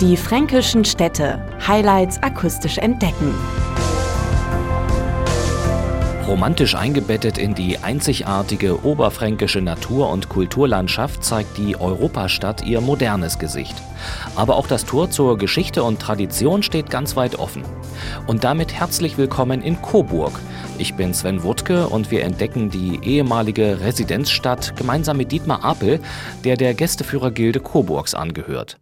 Die fränkischen Städte. Highlights akustisch entdecken. Romantisch eingebettet in die einzigartige oberfränkische Natur- und Kulturlandschaft zeigt die Europastadt ihr modernes Gesicht. Aber auch das Tor zur Geschichte und Tradition steht ganz weit offen. Und damit herzlich willkommen in Coburg. Ich bin Sven Wutke und wir entdecken die ehemalige Residenzstadt gemeinsam mit Dietmar Apel, der der Gästeführergilde Coburgs angehört.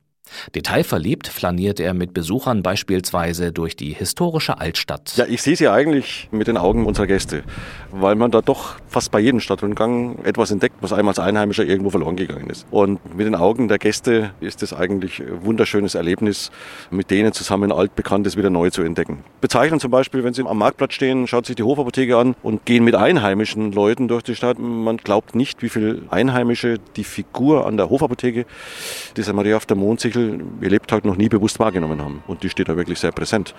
Detailverliebt flaniert er mit Besuchern beispielsweise durch die historische Altstadt. Ja, ich sehe sie eigentlich mit den Augen unserer Gäste, weil man da doch fast bei jedem Stadtrundgang etwas entdeckt, was einem als Einheimischer irgendwo verloren gegangen ist. Und mit den Augen der Gäste ist es eigentlich ein wunderschönes Erlebnis, mit denen zusammen Altbekanntes wieder neu zu entdecken. Bezeichnen zum Beispiel, wenn Sie am Marktplatz stehen, schaut sich die Hofapotheke an und gehen mit einheimischen Leuten durch die Stadt. Man glaubt nicht, wie viele Einheimische die Figur an der Hofapotheke, dieser Maria auf der Mondsichel, Artikel ihr Lebtag noch nie bewusst wahrgenommen haben. Und die steht da wirklich sehr präsent.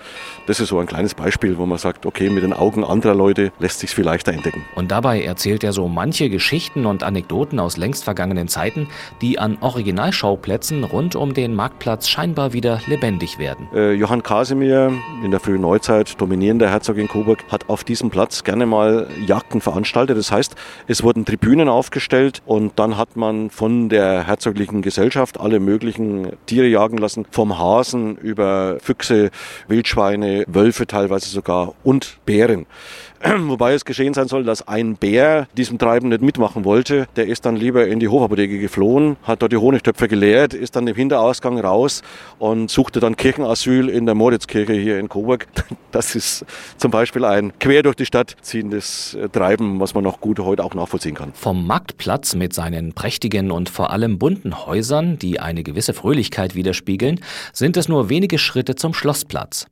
Das ist so ein kleines Beispiel, wo man sagt, okay, mit den Augen anderer Leute lässt sich viel leichter entdecken. Und dabei erzählt er so manche Geschichten und Anekdoten aus längst vergangenen Zeiten, die an Originalschauplätzen rund um den Marktplatz scheinbar wieder lebendig werden. Äh, Johann Kasimir, in der frühen Neuzeit dominierender Herzog in Coburg, hat auf diesem Platz gerne mal Jagden veranstaltet. Das heißt, es wurden Tribünen aufgestellt und dann hat man von der herzoglichen Gesellschaft alle möglichen Tiere jagen lassen, vom Hasen über Füchse, Wildschweine, Wölfe teilweise sogar und Bären. Wobei es geschehen sein soll, dass ein Bär diesem Treiben nicht mitmachen wollte. Der ist dann lieber in die Hofapotheke geflohen, hat dort die Honigtöpfe geleert, ist dann im Hinterausgang raus und suchte dann Kirchenasyl in der Moritzkirche hier in Coburg. Das ist zum Beispiel ein quer durch die Stadt ziehendes äh, Treiben, was man noch gut heute auch nachvollziehen kann. Vom Marktplatz mit seinen prächtigen und vor allem bunten Häusern, die eine gewisse Fröhlichkeit widerspiegeln, sind es nur wenige Schritte zum Schlossplatz.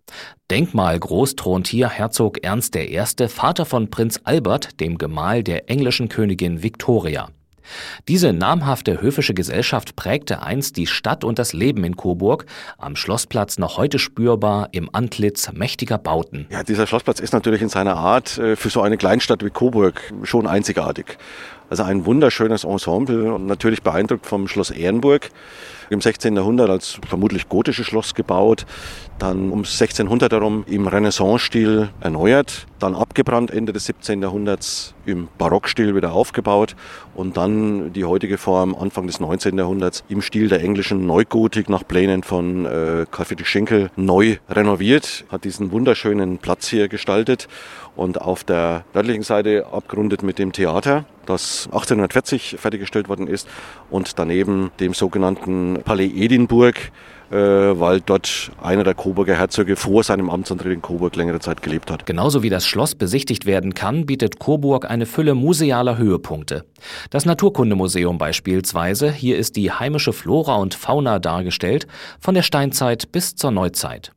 Denkmalgroß thront hier Herzog Ernst I., Vater von Prinz Albert, dem Gemahl der englischen Königin Victoria. Diese namhafte höfische Gesellschaft prägte einst die Stadt und das Leben in Coburg, am Schlossplatz noch heute spürbar im Antlitz mächtiger Bauten. Ja, dieser Schlossplatz ist natürlich in seiner Art äh, für so eine Kleinstadt wie Coburg schon einzigartig. Also ein wunderschönes Ensemble und natürlich beeindruckt vom Schloss Ehrenburg im 16. Jahrhundert als vermutlich gotisches Schloss gebaut, dann um 1600 herum im Renaissance-Stil erneuert, dann abgebrannt Ende des 17. Jahrhunderts im Barockstil wieder aufgebaut und dann die heutige Form Anfang des 19. Jahrhunderts im Stil der englischen Neugotik nach Plänen von äh, Karl Friedrich Schenkel neu renoviert, hat diesen wunderschönen Platz hier gestaltet und auf der nördlichen Seite abgerundet mit dem Theater, das 1840 fertiggestellt worden ist und daneben dem sogenannten Palais Edinburgh, äh, weil dort einer der Coburger Herzöge vor seinem Amtsantritt in Coburg längere Zeit gelebt hat. Genauso wie das Schloss besichtigt werden kann, bietet Coburg eine Fülle musealer Höhepunkte. Das Naturkundemuseum beispielsweise, hier ist die heimische Flora und Fauna dargestellt, von der Steinzeit bis zur Neuzeit.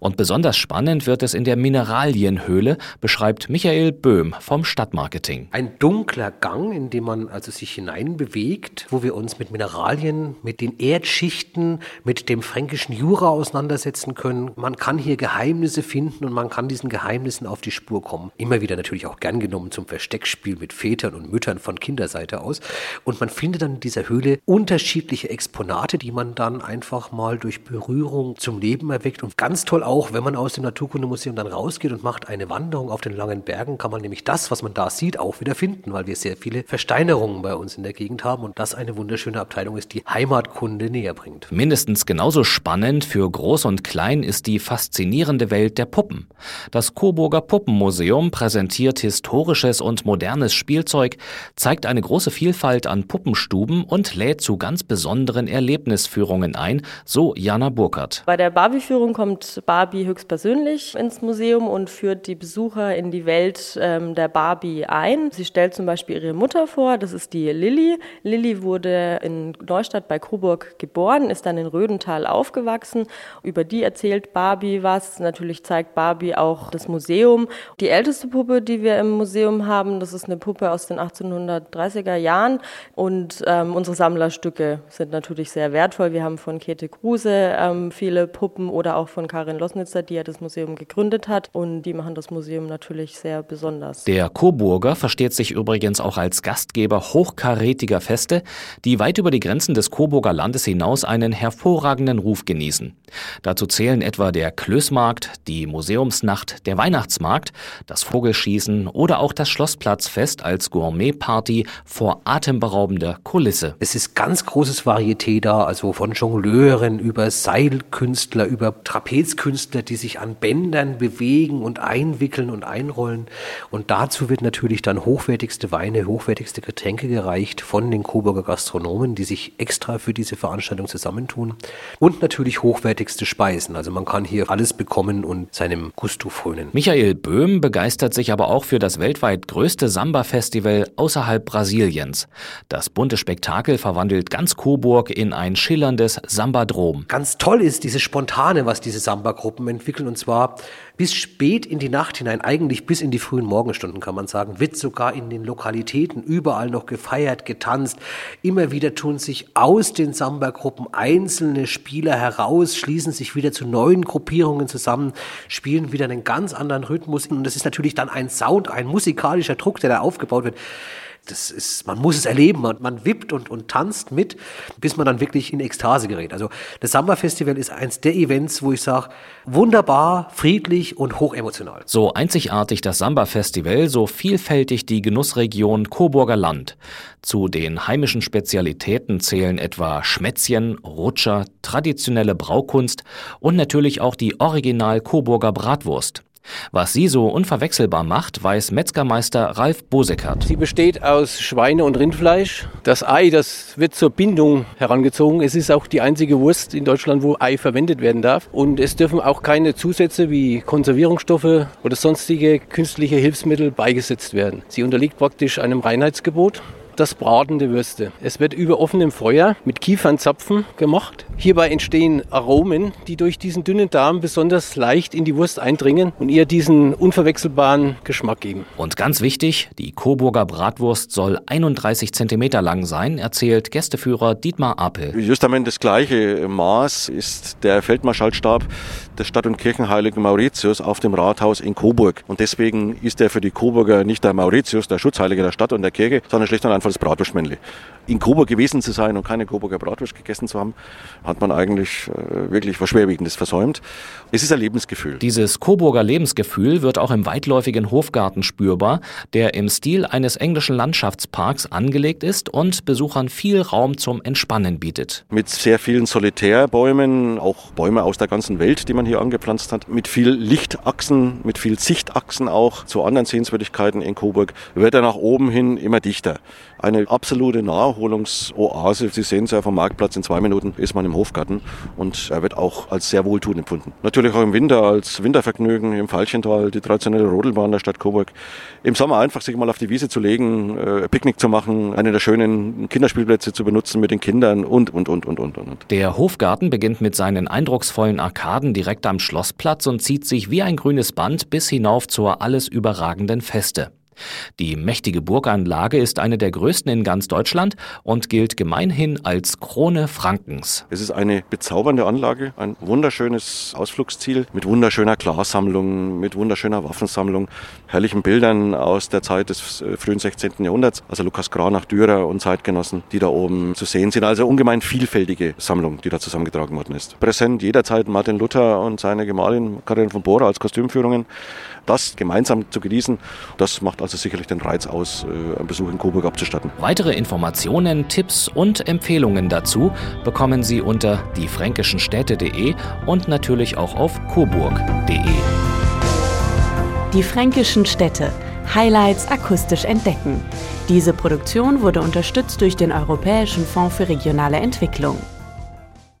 Und besonders spannend wird es in der Mineralienhöhle, beschreibt Michael Böhm vom Stadtmarketing. Ein dunkler Gang, in dem man also sich hineinbewegt, wo wir uns mit Mineralien, mit den Erdschichten, mit dem fränkischen Jura auseinandersetzen können. Man kann hier Geheimnisse finden und man kann diesen Geheimnissen auf die Spur kommen. Immer wieder natürlich auch gern genommen zum Versteckspiel mit Vätern und Müttern von Kinderseite aus. Und man findet dann in dieser Höhle unterschiedliche Exponate, die man dann einfach mal durch Berührung zum Leben erweckt und ganz toll auch, wenn man aus dem Naturkundemuseum dann rausgeht und macht eine Wanderung auf den langen Bergen, kann man nämlich das, was man da sieht, auch wieder finden, weil wir sehr viele Versteinerungen bei uns in der Gegend haben und das eine wunderschöne Abteilung ist, die Heimatkunde näher bringt. Mindestens genauso spannend für Groß und Klein ist die faszinierende Welt der Puppen. Das Coburger Puppenmuseum präsentiert historisches und modernes Spielzeug, zeigt eine große Vielfalt an Puppenstuben und lädt zu ganz besonderen Erlebnisführungen ein, so Jana Burkhardt. Bei der Barbie-Führung kommt Barbie höchstpersönlich ins Museum und führt die Besucher in die Welt ähm, der Barbie ein. Sie stellt zum Beispiel ihre Mutter vor, das ist die Lilly. Lilly wurde in Neustadt bei Coburg geboren, ist dann in Rödental aufgewachsen. Über die erzählt Barbie was. Natürlich zeigt Barbie auch das Museum. Die älteste Puppe, die wir im Museum haben, das ist eine Puppe aus den 1830er Jahren. Und ähm, unsere Sammlerstücke sind natürlich sehr wertvoll. Wir haben von Käthe Kruse ähm, viele Puppen oder auch von Karin Losnitzer, die ja das Museum gegründet hat. Und die machen das Museum natürlich sehr besonders. Der Coburger versteht sich übrigens auch als Gastgeber hochkarätiger Feste, die weit über die Grenzen des Coburger Landes hinaus einen hervorragenden Ruf genießen. Dazu zählen etwa der Klößmarkt, die Museumsnacht, der Weihnachtsmarkt, das Vogelschießen oder auch das Schlossplatzfest als Gourmetparty vor atemberaubender Kulisse. Es ist ganz großes Varieté da, also von Jongleuren über Seilkünstler, über Trapezkünstler, die sich an Bändern bewegen und einwickeln und einrollen. Und dazu wird natürlich dann hochwertigste Weine, hochwertigste Getränke gereicht von den Coburger Gastronomen, die sich extra für diese Veranstaltung zusammentun. Und natürlich hochwertigste Speisen. Also man kann hier alles bekommen und seinem Gusto frönen. Michael Böhm begeistert sich aber auch für das weltweit größte Samba-Festival außerhalb Brasiliens. Das bunte Spektakel verwandelt ganz Coburg in ein schillerndes Sambadrom. Ganz toll ist dieses Spontane, was diese Samba-Gruppen entwickeln. Und zwar bis spät in die Nacht hinein, eigentlich bis in die frühen Morgenstunden kann man sagen, wird sogar in den Lokalitäten überall noch gefeiert, getanzt. Immer wieder tun sich aus den Samba-Gruppen einzelne Spieler heraus, schließen sich wieder zu neuen Gruppierungen zusammen, spielen wieder einen ganz anderen Rhythmus. Und das ist natürlich dann ein Sound, ein musikalischer Druck, der da aufgebaut wird das ist, man muss es erleben, man, man wippt und, und tanzt mit, bis man dann wirklich in Ekstase gerät. Also das Samba Festival ist eins der Events, wo ich sage, wunderbar, friedlich und hochemotional. So einzigartig das Samba Festival, so vielfältig die Genussregion Coburger Land. Zu den heimischen Spezialitäten zählen etwa Schmätzchen, Rutscher, traditionelle Braukunst und natürlich auch die Original Coburger Bratwurst. Was sie so unverwechselbar macht, weiß Metzgermeister Ralf Bosekert. Sie besteht aus Schweine- und Rindfleisch. Das Ei, das wird zur Bindung herangezogen. Es ist auch die einzige Wurst in Deutschland, wo Ei verwendet werden darf. Und es dürfen auch keine Zusätze wie Konservierungsstoffe oder sonstige künstliche Hilfsmittel beigesetzt werden. Sie unterliegt praktisch einem Reinheitsgebot das Braten der Würste. Es wird über offenem Feuer mit Kiefernzapfen gemacht. Hierbei entstehen Aromen, die durch diesen dünnen Darm besonders leicht in die Wurst eindringen und ihr diesen unverwechselbaren Geschmack geben. Und ganz wichtig, die Coburger Bratwurst soll 31 cm lang sein, erzählt Gästeführer Dietmar Apel. Justament das gleiche Maß ist der Feldmarschallstab des Stadt- und Kirchenheiligen Mauritius auf dem Rathaus in Coburg. Und deswegen ist er für die Coburger nicht der Mauritius, der Schutzheilige der Stadt und der Kirche, sondern schlicht und einfach das Bratwurstmännle. In Coburg gewesen zu sein und keine Coburger Bratwurst gegessen zu haben, hat man eigentlich äh, wirklich was Schwerwiegendes versäumt. Es ist ein Lebensgefühl. Dieses Coburger Lebensgefühl wird auch im weitläufigen Hofgarten spürbar, der im Stil eines englischen Landschaftsparks angelegt ist und Besuchern viel Raum zum Entspannen bietet. Mit sehr vielen Solitärbäumen, auch Bäume aus der ganzen Welt, die man hier angepflanzt hat, mit viel Lichtachsen, mit viel Sichtachsen auch zu anderen Sehenswürdigkeiten in Coburg, wird er nach oben hin immer dichter. Eine absolute Naherholungsoase. Sie sehen es ja vom Marktplatz, in zwei Minuten ist man im Hofgarten und er wird auch als sehr wohltuend empfunden. Natürlich auch im Winter als Wintervergnügen im Falchental, die traditionelle Rodelbahn der Stadt Coburg. Im Sommer einfach sich mal auf die Wiese zu legen, äh, Picknick zu machen, eine der schönen Kinderspielplätze zu benutzen mit den Kindern und, und, und, und, und, und. Der Hofgarten beginnt mit seinen eindrucksvollen Arkaden direkt am Schlossplatz und zieht sich wie ein grünes Band bis hinauf zur alles überragenden Feste. Die mächtige Burganlage ist eine der größten in ganz Deutschland und gilt gemeinhin als Krone Frankens. Es ist eine bezaubernde Anlage, ein wunderschönes Ausflugsziel mit wunderschöner Glassammlung, mit wunderschöner Waffensammlung, herrlichen Bildern aus der Zeit des äh, frühen 16. Jahrhunderts, also Lukas Granach, Dürer und Zeitgenossen, die da oben zu sehen sind. Also ungemein vielfältige Sammlung, die da zusammengetragen worden ist. Präsent jederzeit Martin Luther und seine Gemahlin Karin von Bohrer als Kostümführungen. Das gemeinsam zu genießen, das macht also sicherlich den Reiz aus, äh, einen Besuch in Coburg abzustatten. Weitere Informationen, Tipps und Empfehlungen dazu bekommen Sie unter diefränkischenstädte.de und natürlich auch auf coburg.de. Die fränkischen Städte. Highlights akustisch entdecken. Diese Produktion wurde unterstützt durch den Europäischen Fonds für regionale Entwicklung.